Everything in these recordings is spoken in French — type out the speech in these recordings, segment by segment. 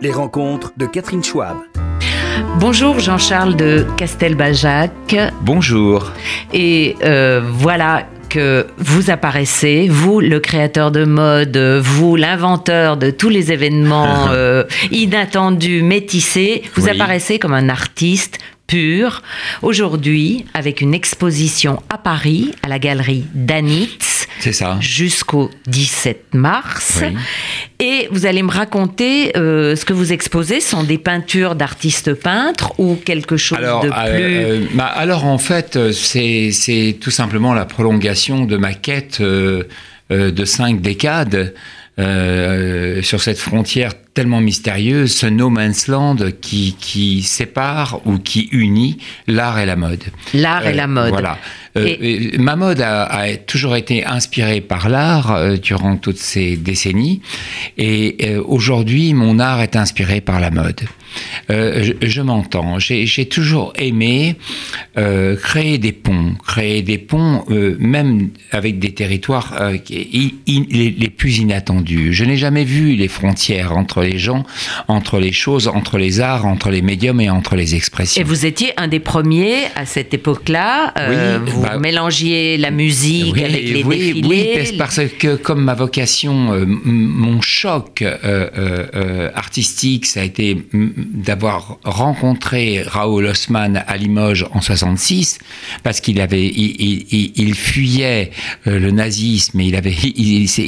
Les rencontres de Catherine Schwab. Bonjour Jean-Charles de Castelbajac. Bonjour. Et euh, voilà que vous apparaissez, vous le créateur de mode, vous l'inventeur de tous les événements euh, inattendus, métissés, vous Oui. apparaissez comme un artiste pur. Aujourd'hui, avec une exposition à Paris, à la galerie Danitz, jusqu'au 17 mars. Oui. Et vous allez me raconter euh, ce que vous exposez sont des peintures d'artistes peintres ou quelque chose Alors, de euh, plus. euh, bah, alors en fait, c'est c'est tout simplement la prolongation de ma quête euh, de cinq décades sur cette frontière tellement mystérieuse, ce no man's land qui, qui sépare ou qui unit l'art et la mode. L'art et Euh, la mode. Voilà. Euh, Et- euh, ma mode a, a toujours été inspirée par l'art euh, durant toutes ces décennies. Et aujourd'hui, mon art est inspiré par la mode. Je je m'entends. J'ai toujours aimé créer des ponts, créer des ponts, même avec des territoires qui- les, les plus inattendus. Je n'ai jamais vu les frontières entre les gens, entre les choses, entre les arts, entre les médiums et entre les expressions. Et vous étiez un des premiers à cette époque-là. euh, Oui, vous bah- mélangiez la musique Oui, avec les oui, défilés. oui, parce- que comme ma vocation, euh, mon choc euh, artistique, ça a été d'avoir rencontré Raoul Haussmann à Limoges en 66, parce qu'il avait, il, il- il- il fuyait le nazisme, et il avait,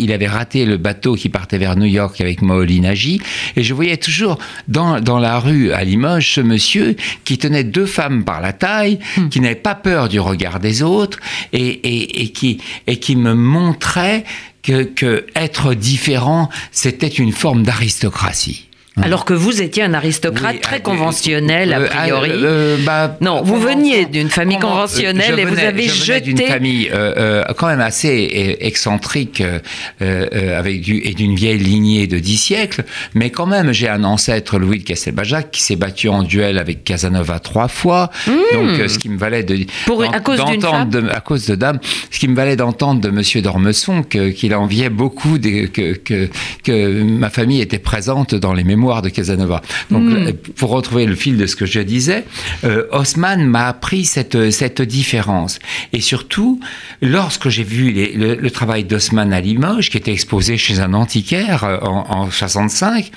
il avait raté le bateau qui partait vers New York avec Moholy Nagy, et je voyais toujours dans, dans la rue à Limoges ce monsieur qui tenait deux femmes par la taille, qui n'avait pas peur du regard des autres, et, et, et qui, et qui me montrait que, que être différent, c'était une forme d'aristocratie. Alors que vous étiez un aristocrate Oui, très euh, conventionnel, a euh, priori. euh, euh, bah, Non, vous veniez d'une famille conventionnelle et vous avez je venais d'une jeté- famille euh, euh, quand même assez euh, excentrique euh, euh, avec du, et d'une vieille lignée de dix siècles, mais quand même j'ai un ancêtre Louis de Castelbajac qui s'est battu en duel avec Casanova trois fois, donc euh, ce qui me valait de. Pour- à cause d'une de- à cause de dames, ce qui me valait d'entendre de Monsieur d'Ormesson qu'il enviait beaucoup des- que, que que ma famille était présente dans les mémoires de Casanova. Donc Hmm. euh, pour retrouver le fil de ce que je disais, euh, Haussmann m'a appris cette, cette différence. Et surtout, lorsque j'ai vu les- le, le travail d'Haussmann à Limoges, qui était exposé chez un antiquaire euh, en, en 65,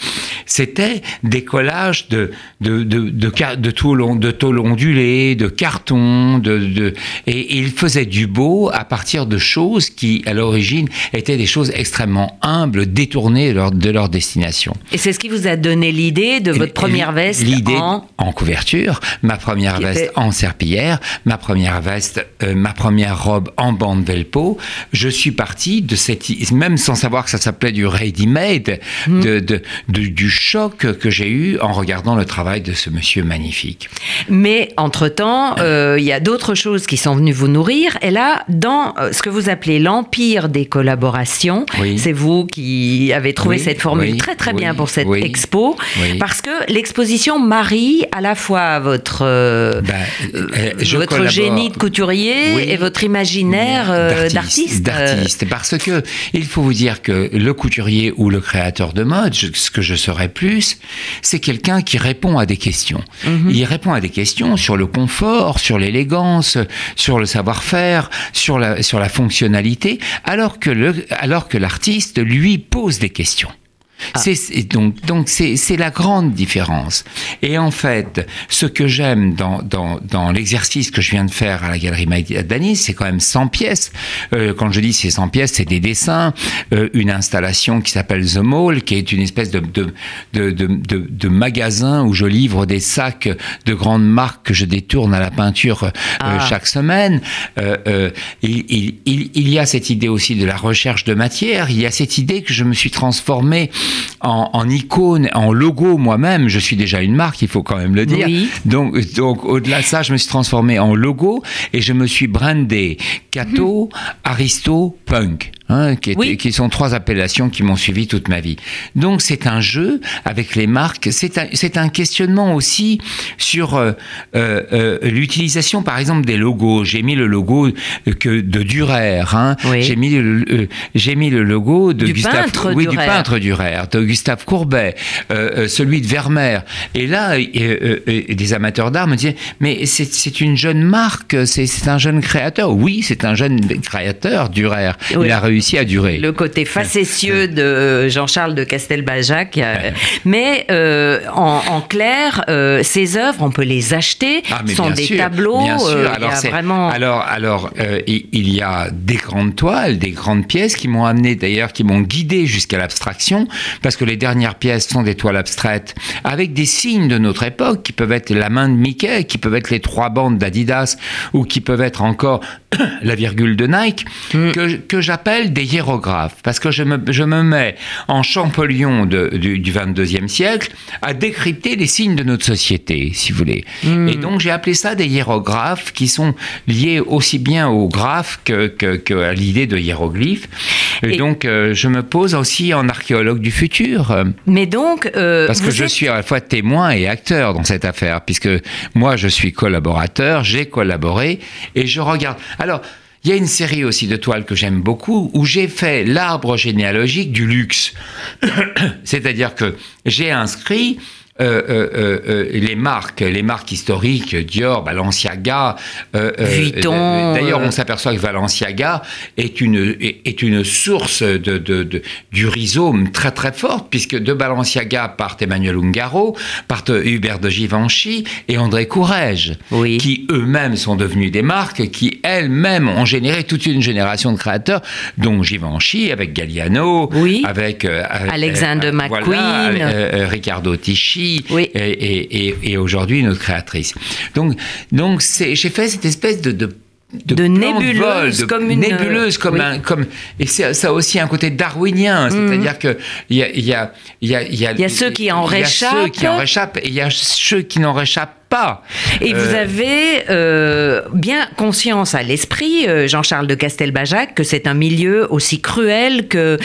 c'était des collages de, de, de, de, de, tôle, on- de tôle ondulée, de carton, de, de, et il faisait du beau à partir de choses qui, à l'origine, étaient des choses extrêmement humbles, détournées de leur, de leur destination. Et c'est ce qui vous a donné l'idée de votre première veste L'idée en... couverture, ma première veste en serpillière, ma première veste, euh, ma première robe en bande velpo. Je suis parti de cette, même sans savoir que ça s'appelait du ready-made, Hmm. de, de- de- du choc que j'ai eu en regardant le travail de ce monsieur magnifique. Mais entre-temps, euh, il y a d'autres choses qui sont venues vous nourrir. Et là, dans euh, ce que vous appelez l'empire des collaborations, Oui. c'est vous qui avez trouvé Oui, cette formule oui, très très bien pour cette oui, expo. oui. Parce que l'exposition marie à la fois votre, euh, Ben, euh, je votre génie de couturier Oui. et votre imaginaire euh, d'artiste. Euh, D'artiste. Parce que il faut vous dire que le couturier ou le créateur de mode, je- ce que je serais plus, c'est quelqu'un qui répond à des questions. Mhm. Il répond à des questions sur le confort, sur l'élégance, sur le savoir-faire, sur la, sur la fonctionnalité, alors que le, alors que l'artiste, lui, pose des questions. Ah. C'est donc donc c'est c'est la grande différence. Et en fait, ce que j'aime dans dans dans l'exercice que je viens de faire à la galerie Danis, c'est quand même 100 pièces. Euh, quand je dis c'est 100 pièces, c'est des dessins, euh, une installation qui s'appelle The Mall, qui est une espèce de de, de de de de magasin où je livre des sacs de grandes marques que je détourne à la peinture euh, Ah. chaque semaine. Euh, euh, il, il, il, il y a cette idée aussi de la recherche de matière. Il y a cette idée que je me suis transformé en, en icône, en logo moi-même. Je suis déjà une marque, il faut quand même le dire. Oui. Donc, donc au-delà de ça, je me suis transformé en logo et je me suis brandé Cato, Aristo, Punk. Hein, qui, qui, sont trois appellations qui m'ont suivi toute ma vie. Donc c'est un jeu avec les marques, c'est un, un, questionnement aussi sur euh, euh, euh, l'utilisation par exemple des logos. J'ai mis le logo que de Durer, hein. j'ai mis, le, j'ai mis le logo de du Gustave, peintre oui, Durer. du peintre Durer, de Gustave Courbet, celui de Vermeer. Et là, des amateurs d'art me disaient, mais c'est, une jeune marque, c'est, un jeune créateur. Oui, c'est un jeune créateur, Durer. Il a réussi à durer. Le côté facétieux de Jean-Charles de Castelbajac. Euh, mais euh, en, clair, euh, ces œuvres, on peut les acheter. Ah, Ce sont des tableaux. Bien sûr. alors, vraiment... alors, alors il y a des grandes toiles, des grandes pièces qui m'ont amené d'ailleurs, qui m'ont guidé jusqu'à l'abstraction, parce que les dernières pièces sont des toiles abstraites avec des signes de notre époque qui peuvent être la main de Mickey, qui peuvent être les trois bandes d'Adidas ou qui peuvent être encore la virgule de Nike, mm. que, que j'appelle des hiérographes, parce que je me, je me mets en Champollion de, du, du 22e siècle à décrypter les signes de notre société, si vous voulez. Mm. Et donc j'ai appelé ça des hiérographes qui sont liés aussi bien au graphe que, que, que à l'idée de hiéroglyphe. Et, donc euh, je me pose aussi en archéologue du futur. Mais donc... Euh, parce que je suis à la fois témoin et acteur dans cette affaire, puisque moi je suis collaborateur, j'ai collaboré et je regarde. Alors, il y a une série aussi de toiles que j'aime beaucoup où j'ai fait l'arbre généalogique du luxe. C'est-à-dire que j'ai inscrit les marques, les marques historiques, Dior, Balenciaga, Vuitton. D'ailleurs, on s'aperçoit que Balenciaga est une est, une source de, de, du rhizome très très forte puisque de Balenciaga partent Emmanuel Ungaro, partent Hubert de Givenchy et André Courrèges, oui. qui eux-mêmes sont devenus des marques qui elles-mêmes ont généré toute une génération de créateurs, dont Givenchy avec Galliano, oui. avec, Alexander McQueen, voilà, Ricardo Tisci oui. et, et, et, aujourd'hui notre créatrice. Donc, donc j'ai fait cette espèce de, de de, de nébuleuse de comme une nébuleuse comme oui. un comme et ça a aussi un côté darwinien c'est-à-dire que il y a il y a il y a il y a, ceux qui en réchappent ceux qui en réchappent et il y a ceux qui n'en réchappent pas. Et euh... vous avez euh, bien conscience à l'esprit, euh, Jean-Charles de Castelbajac, que c'est un milieu aussi cruel que,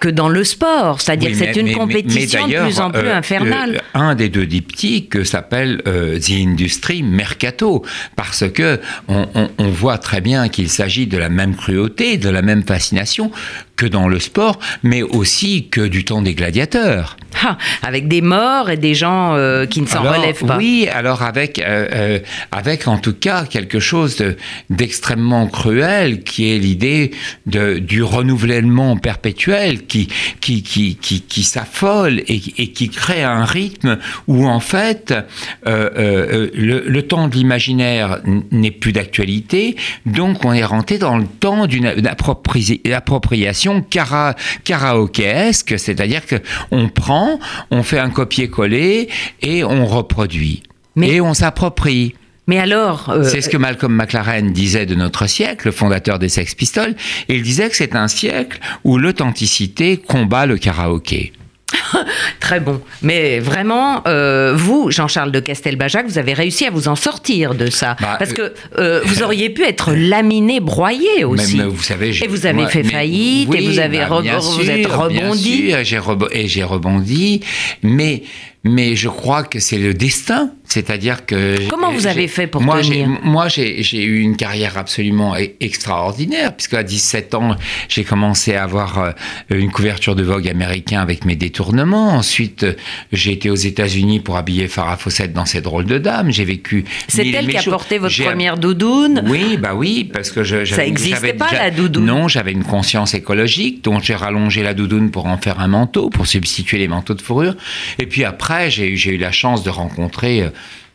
que dans le sport. C'est-à-dire oui, que c'est une mais, compétition mais, de plus en plus euh, infernale. un des deux diptyques s'appelle The Industry Mercato, parce que on, on, on voit très bien qu'il s'agit de la même cruauté, de la même fascination que dans le sport, mais aussi que du temps des gladiateurs. Ah, avec des morts et des gens euh, qui ne s'en relèvent pas. Oui, alors avec, euh, euh, avec en tout cas quelque chose d'extrêmement cruel qui est l'idée du renouvellement perpétuel qui, qui, qui, qui, qui s'affole et, et, qui crée un rythme où en fait le, le, temps de l'imaginaire n'est plus d'actualité, donc on est rentré dans le temps d'une appropriation cara, karaokéesque, c'est-à-dire qu'on prend, on fait un copier-coller et on reproduit. Mais... Et on s'approprie. Mais alors, euh, c'est ce que Malcolm McLaren disait de notre siècle, le fondateur des Sex Pistols. Il disait que c'est un siècle où l'authenticité combat le karaoké. Très bon. Mais vraiment, euh, vous, Jean-Charles de Castelbajac, vous avez réussi à vous en sortir de ça. Bah, Parce que euh, vous auriez pu être laminé, broyé aussi. Mais, mais vous savez, et vous avez moi, fait faillite, oui, et vous avez bah, vous êtes rebondi. Sûr, et j'ai rebondi. Mais mais je crois que c'est le destin. C'est-à-dire que. Comment vous avez fait pour moi, tenir Moi, j'ai eu une carrière absolument extraordinaire, puisqu'à 17 ans, j'ai commencé à avoir une couverture de Vogue américain avec mes détournements. Ensuite, j'ai été aux États-Unis pour habiller Farah Fawcett dans ces drôles de dames. J'ai vécu. C'est elle qui a porté votre première doudoune Oui, bah oui, parce que je. Ça n'existait pas, la doudoune Non, j'avais une conscience écologique, donc j'ai rallongé la doudoune pour en faire un manteau, pour substituer les manteaux de fourrure. Et puis après, j'ai eu la chance de rencontrer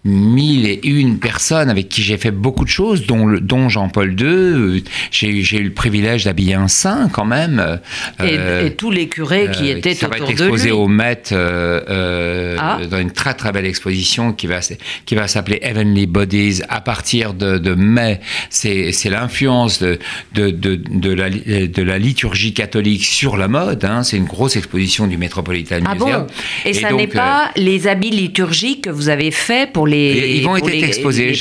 mille et une personnes avec qui j'ai fait beaucoup de choses, dont, le, dont Jean-Paul II. J'ai eu le privilège d'habiller un saint quand même. Et, euh, et, tous les curés qui euh, étaient ça autour va être exposé de lui. au Met euh, ah. dans une très très belle exposition qui va qui va s'appeler Heavenly Bodies à partir de, de mai. C'est l'influence de de, de, de, la, de la liturgie catholique sur la mode. Hein. C'est une grosse exposition du Metropolitan ah Museum. Bon et, et ça n'est pas les habits liturgiques que vous avez fait pour les. Et ils vont être les- exposés.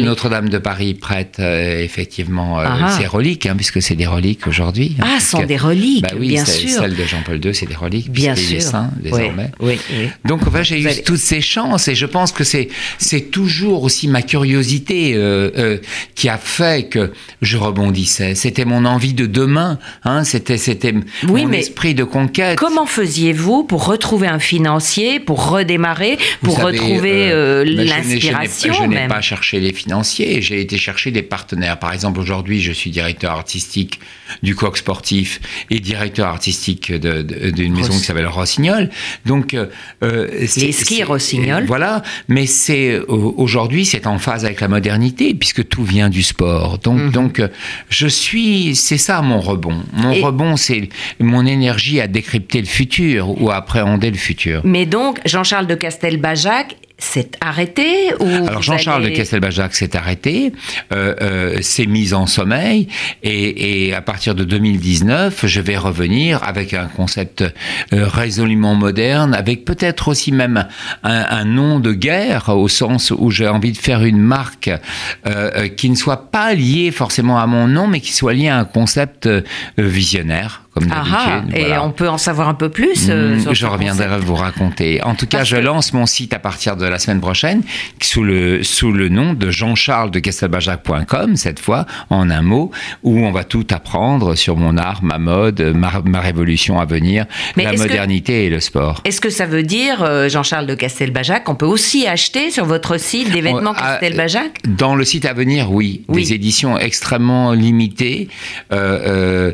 Notre-Dame de Paris prête euh, effectivement euh, Ah ah. ses reliques, hein, puisque c'est des reliques aujourd'hui. Ah, hein, ce sont des reliques, Bah oui, bien sûr. Celle de Jean-Paul II, c'est des reliques, Bien est sûr. saint Oui, désormais. oui, oui. Donc enfin, j'ai eu toutes ces chances et je pense que c'est c'est toujours aussi ma curiosité euh, euh, qui a fait que je rebondissais. C'était mon envie de demain, hein, c'était c'était mon mais esprit de conquête. Comment faisiez-vous pour retrouver un financier, pour redémarrer, Vous pour savez, retrouver euh, l'inspiration Je n'ai pas cherché les financiers, j'ai été chercher des partenaires. Par exemple, aujourd'hui, je suis directeur artistique du Coq Sportif et directeur artistique de- de- d'une maison qui s'appelle Rossignol. Donc, euh, euh, Les skis Rossignol. Voilà, mais c'est aujourd'hui, c'est en phase avec la modernité puisque tout vient du sport. Donc, Mhm. donc, euh, je suis, c'est ça mon rebond. Mon Et- rebond, c'est mon énergie à décrypter le futur ou à appréhender le futur. Mais donc, Jean-Charles de Castelbajac s'est arrêté ou Alors Jean-Charles allez- de Castelbajac s'est arrêté, euh, euh, s'est mis en sommeil et, et à partir de 2019, je vais revenir avec un concept euh, résolument moderne, avec peut-être aussi même un, un nom de guerre au sens où j'ai envie de faire une marque euh, euh, qui ne soit pas liée forcément à mon nom, mais qui soit liée à un concept euh, visionnaire, comme Ah d'habitude. ah, et Voilà. on peut en savoir un peu plus euh, Mm, je reviendrai concept. vous raconter. En tout cas, Parce je que- lance mon site à partir de la semaine prochaine sous le, sous le nom de jean-charles de castelbajac.com, cette fois, en un mot, où on va tout apprendre sur mon art, ma mode, ma, ma révolution à venir, Mais la que- modernité et le sport. Est-ce que ça veut dire, euh, Jean-Charles de Castelbajac, qu'on peut aussi acheter sur votre site des vêtements On- Castelbajac? Dans le site à venir, oui, Oui. des éditions extrêmement limitées, euh,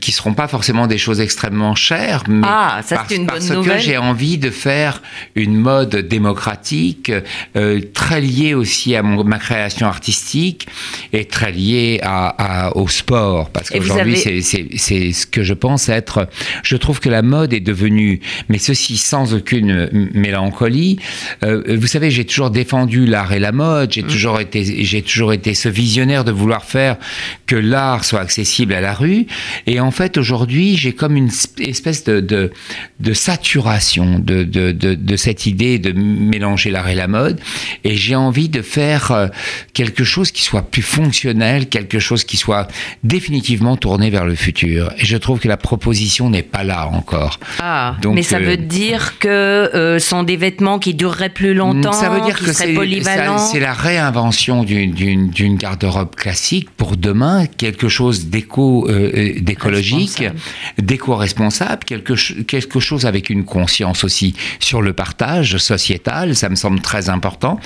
qui seront pas forcément des choses extrêmement chères, mais Ah, ça, parce, une bonne parce que j'ai envie de faire une mode démocratique, euh, très liée aussi à mon- ma création artistique et très liée à, à- au sport, parce qu'aujourd'hui avez- c'est ce que je pense être. Je trouve que la mode est devenue, mais ceci sans aucune mélancolie. Euh, vous savez, j'ai toujours défendu l'art et la mode. Mmh. J'ai toujours été, j'ai toujours été ce visionnaire de vouloir faire que l'art soit accessible à la rue. Et en fait, aujourd'hui, j'ai comme une sp- espèce de, de, de saturation de, cette idée de mélanger l'art et la mode. Et j'ai envie de faire euh, quelque chose qui soit plus fonctionnel, quelque chose qui soit définitivement tourné vers le futur. Et je trouve que la proposition n'est pas là encore. Ah, Donc, mais ça euh, veut dire que euh, sont des vêtements qui dureraient plus longtemps, Ça veut dire qui que seraient polyvalents. c'est la réinvention d'une- garde-robe classique pour demain, quelque chose d'éco euh, euh, Responsable. d'éco-responsable, quelque, quelque chose avec une conscience aussi sur le partage sociétal, ça me semble très important,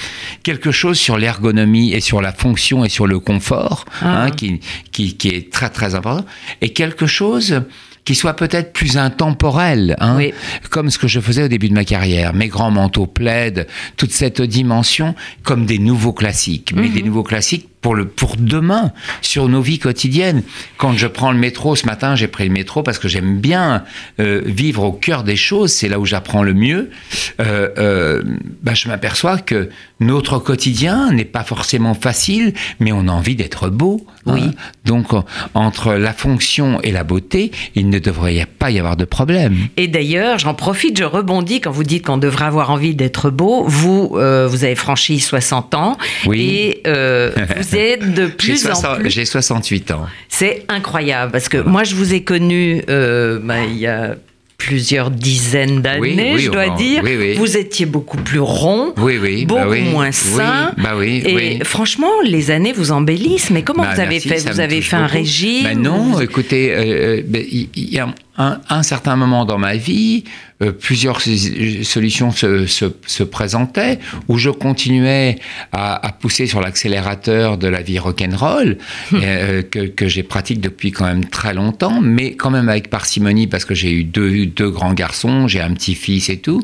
quelque chose sur l'ergonomie et sur la fonction et sur le confort, Ah. hein, qui, qui, qui est très très important, et quelque chose qui soit peut-être plus intemporel, hein, Oui. comme ce que je faisais au début de ma carrière. Mes grands manteaux plaident, toute cette dimension comme des nouveaux classiques, mais des nouveaux classiques pour, le, pour demain, sur nos vies quotidiennes. Quand je prends le métro, ce matin, j'ai pris le métro parce que j'aime bien euh, vivre au cœur des choses, c'est là où j'apprends le mieux. Euh, euh, bah, je m'aperçois que notre quotidien n'est pas forcément facile, mais on a envie d'être beau. hein. Oui. Donc, en- entre la fonction et la beauté, il ne devrait pas y avoir de problème. Et d'ailleurs, j'en profite, je rebondis quand vous dites qu'on devrait avoir envie d'être beau. Vous, vous avez franchi 60 ans Oui. et vous de J'ai plus en 60 plus. j'ai 68 ans. C'est incroyable parce que moi, je vous ai connu euh, bah, il y a plusieurs dizaines d'années, Oui, oui, je dois on- dire. oui. Vous étiez beaucoup plus rond. Beaucoup bah oui. moins sain. bah Et franchement, les années vous embellissent. Mais comment Bah, vous avez merci, fait Vous avez touche fait un beaucoup. régime non, vous- écoutez, euh, euh, il il y a un, un certain moment dans ma vie, euh, plusieurs solutions se, se, se présentaient, où je continuais à, à pousser sur l'accélérateur de la vie rock'n'roll, Hum. euh, que, que j'ai pratique depuis quand même très longtemps, mais quand même avec parcimonie, parce que j'ai eu deux, deux grands garçons, j'ai un petit-fils et tout.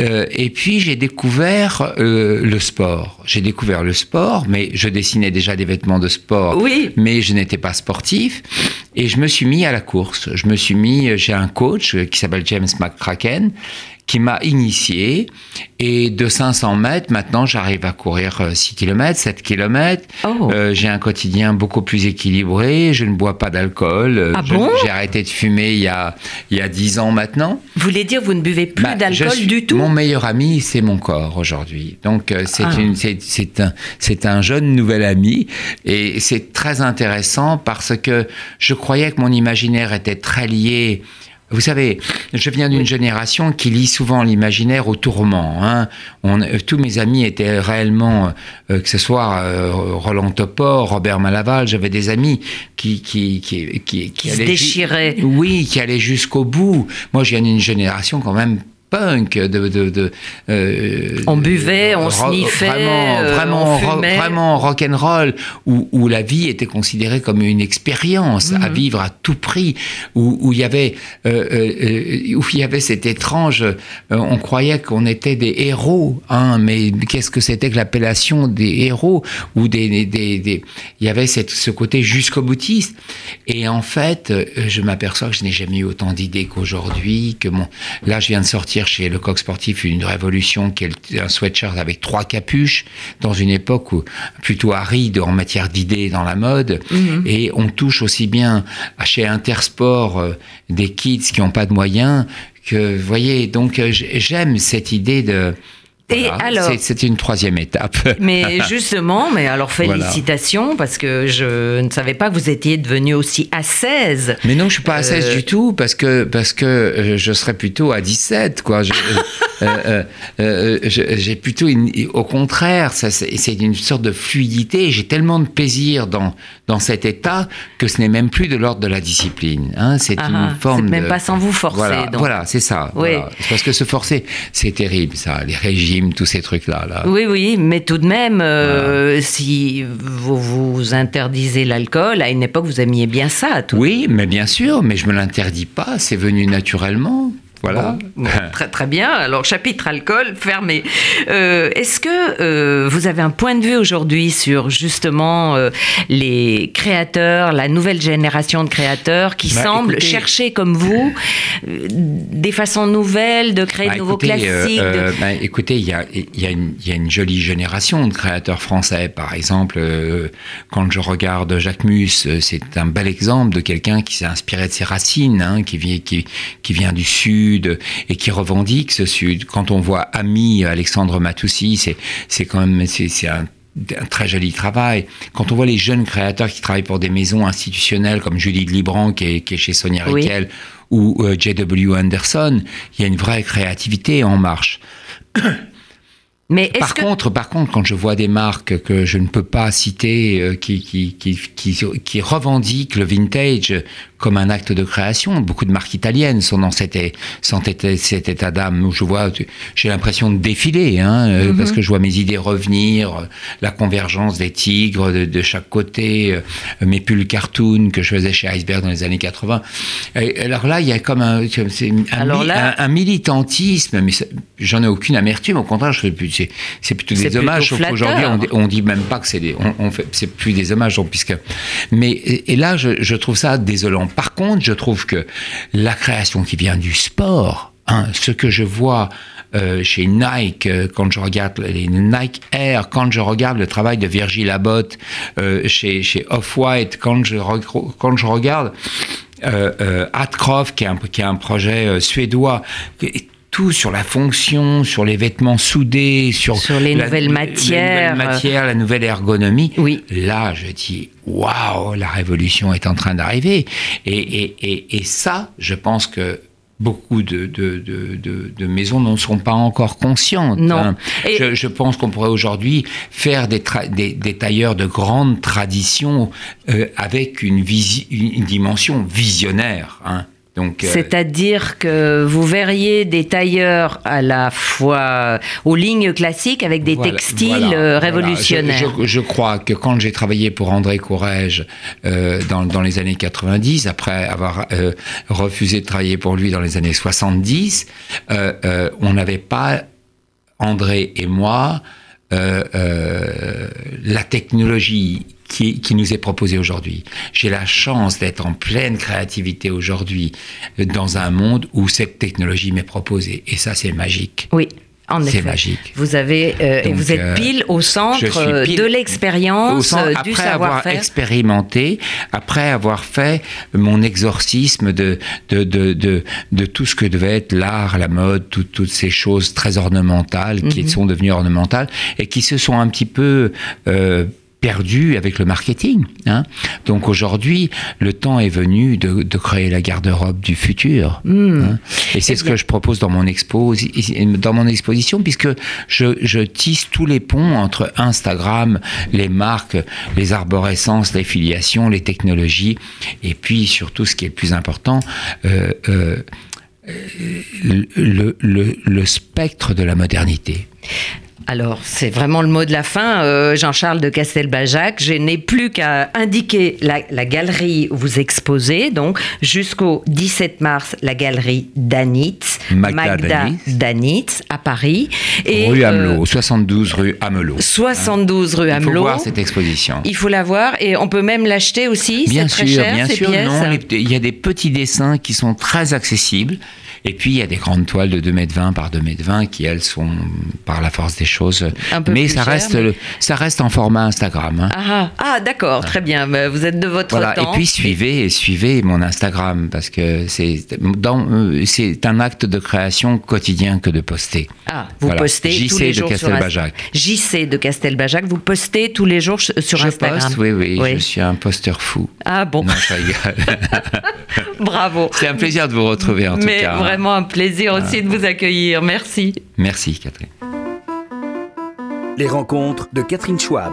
Euh, et puis j'ai découvert euh, le sport. J'ai découvert le sport, mais je dessinais déjà des vêtements de sport Oui. mais je n'étais pas sportif. Et je me suis mis à la course. Je me suis mis, j'ai un coach qui s'appelle James McCracken, qui m'a initié. Et de 500 mètres, maintenant, j'arrive à courir 6 km, 7 km. j'ai un quotidien beaucoup plus équilibré. Je ne bois pas d'alcool. Ah bon? j'ai arrêté de fumer il y, a, il y a 10 ans maintenant. Vous voulez dire vous ne buvez plus Bah, d'alcool du tout? Mon meilleur ami, c'est mon corps aujourd'hui. Donc euh, c'est Ah. une- c'est- c'est un, c'est un jeune nouvel ami et c'est très intéressant parce que je croyais que mon imaginaire était très lié. Vous savez, je viens d'une génération qui lit souvent l'imaginaire au tourment. Hein. On, euh, tous mes amis étaient réellement, euh, que ce soit euh, Roland Topor, Robert Malaval, j'avais des amis qui qui qui qui, Qui se allaient ju- déchiraient. oui, qui allait jusqu'au bout. Moi, je viens d'une génération quand même punk de, de, de euh, On buvait, on sniffait, vraiment euh, vraiment on ro- fumait. vraiment rock and roll où, où la vie était considérée comme une expérience à Mhm. vivre à tout prix où, où il y avait euh, euh, où il y avait cet étrange euh, on croyait qu'on était des héros hein mais qu'est-ce que c'était que l'appellation des héros ou des, des, des- des- il y avait cette, ce côté jusqu'au boutiste et en fait je m'aperçois que je n'ai jamais eu autant d'idées qu'aujourd'hui que mon là je viens de sortir chez Le Coq Sportif une révolution qui est un sweatshirt avec trois capuches dans une époque où plutôt aride en matière d'idées dans la mode Mhm. et on touche aussi bien chez Intersport euh, des kids qui n'ont pas de moyens que vous voyez donc euh, j'aime cette idée de Et alors c'est une troisième étape Mais justement, mais alors Voilà. félicitations parce que je ne savais pas que vous étiez devenu aussi à 16. Mais non, je suis pas à 16 Euh, du tout parce que parce que euh, je serais plutôt à 17 quoi. Euh, J'ai plutôt une, au contraire, c'est une sorte de fluidité. J'ai tellement de plaisir dans dans cet état que ce n'est même plus de l'ordre de la discipline. Hein. C'est Ah, une forme c'est même de- pas sans vous forcer, Voilà, c'est ça. Oui. Parce que se forcer, c'est terrible ça. Les régimes, tous ces trucs là. là. Oui, oui, mais tout de même, euh, si vous vous interdisez l'alcool, à une époque, vous aimiez bien ça. Tout. Oui, mais bien sûr, mais je me l'interdis pas. C'est venu naturellement. Voilà. Bon, très très bien. Alors chapitre alcool fermé. Euh, Est-ce que euh, vous avez un point de vue aujourd'hui sur justement euh, les créateurs, la nouvelle génération de créateurs qui Bah, semblent écoutez- chercher comme vous des façons nouvelles de créer Bah, de nouveaux écoutez, classiques de- bah, écoutez, il y a, il y, a une- il y a une jolie génération de créateurs français. Par exemple, quand je regarde Jacques Mus, c'est un bel exemple de quelqu'un qui s'est inspiré de ses racines, hein, qui, vient, qui, qui vient du Sud et qui revendique ce Sud. Quand on voit Ami Alexandre Matoussi, c'est c'est quand même c'est un un très joli travail. Quand on voit les jeunes créateurs qui travaillent pour des maisons institutionnelles comme Julie de Libran qui est, qui est chez Sonia Oui. Riquel ou euh, J.W. Anderson, il y a une vraie créativité en marche. Mais Par que contre, par contre, quand je vois des marques que je ne peux pas citer, euh, qui, qui, qui, qui, qui revendiquent le vintage comme un acte de création, beaucoup de marques italiennes sont dans cet, cet état d'âme où je vois, j'ai l'impression de défiler, hein, euh, parce que je vois mes idées revenir, euh, la convergence des tigres de, de chaque côté, euh, mes pulls cartoon que je faisais chez Iceberg dans les années 80. Et alors là, il y a comme un, c'est un, Alors mi- là- un- un militantisme, mais j'en ai aucune amertume. Au contraire, c'est, plutôt des hommages. Sauf qu'aujourd'hui, on, on dit même pas que c'est on, on fait, c'est plus des hommages, puisque. Mais et, et là, je, je trouve ça désolant. Par contre, je trouve que la création qui vient du sport, hein, ce que je vois. euh, chez Nike, euh, quand je regarde les Nike Air, quand je regarde le travail de Virgil Abloh euh, chez, Off-White, quand je, regarde euh, euh, qui est un, qui est un projet suédois, tout sur la fonction, sur les vêtements soudés, sur, Sur les la- nouvelles matières. la nouvelle matière, la nouvelle ergonomie. Oui. Là, je dis, waouh, la révolution est en train d'arriver. Et, et, et, et ça, je pense que beaucoup de, de, de, de, de maisons n'en sont pas encore conscientes. Non. hein. Je, je pense qu'on pourrait aujourd'hui faire des, tra- des, des tailleurs de grande tradition euh, avec une dimension visionnaire. Hein. Euh, C'est-à-dire que vous verriez des tailleurs à la fois aux lignes classiques avec des Voilà, textiles voilà, euh, voilà. révolutionnaires. Je, je- je crois que quand j'ai travaillé pour André Courrèges euh, dans, dans les années 90, après avoir euh, refusé de travailler pour lui dans les années 70, euh, euh, on n'avait pas, André et moi, la technologie qui, qui nous est proposé aujourd'hui. J'ai la chance d'être en pleine créativité aujourd'hui euh, dans un monde où cette technologie m'est proposée. Et ça, c'est magique. Oui. En C'est magique. Vous avez euh, Donc, vous êtes euh, pile au centre euh, pile de l'expérience, du après avoir savoir-faire. expérimenté, après avoir fait mon exorcisme de, de, de, de, de tout ce que devait être l'art, la mode, tout- toutes ces choses très ornementales Mhm. qui sont devenues ornementales et qui se sont un petit peu euh, perdues avec le marketing. hein. Donc aujourd'hui, le temps est venu de, de créer la garde-robe du futur. hein. Et c'est Eh ce bien- que je propose dans mon, expo, dans mon exposition, puisque je, je tisse tous les ponts entre Instagram, les marques, les arborescences, les filiations, les technologies, et puis surtout ce qui est le plus important, euh, euh, le, le- le- le spectre de la modernité. Alors, c'est vraiment le mot de la fin, euh, Jean-Charles de Castelbajac. Je n'ai plus qu'à indiquer la, la galerie où vous exposez, donc jusqu'au 17 mars, la galerie Danitz, Magda Danitz. Danitz, à Paris. rue euh, Amelot, 72 rue Amelot. 72 rue Il faut voir cette exposition. Il faut la voir et on peut même l'acheter aussi. Bien c'est très sûr, cher, bien ces sûr. pièces. Non, les- il y a des petits dessins qui sont très accessibles. Et puis, il y a des grandes toiles de 2,20 m par 2,20 m qui, elles, sont, par la force des choses. Un peu mais plus ça cher, reste, mais- le- ça reste en format Instagram. hein. Ah, ah, d'accord, très bien. Bah, Vous êtes de votre Voilà, temps. et puis suivez, suivez mon Instagram parce que c'est euh, c'est un acte de création quotidien que de poster. Ah, vous Voilà. postez tous les de jours sur Castelbajac. JC de Castelbajac. Vous postez tous les jours sur je Instagram. poste, oui, oui, je suis un posteur fou. Ah bon, Non, rigole. bravo. c'est un plaisir de vous retrouver en tout cas. hein. Vraiment un plaisir aussi de vous accueillir. Merci. Merci Catherine. Les rencontres de Catherine Schwab.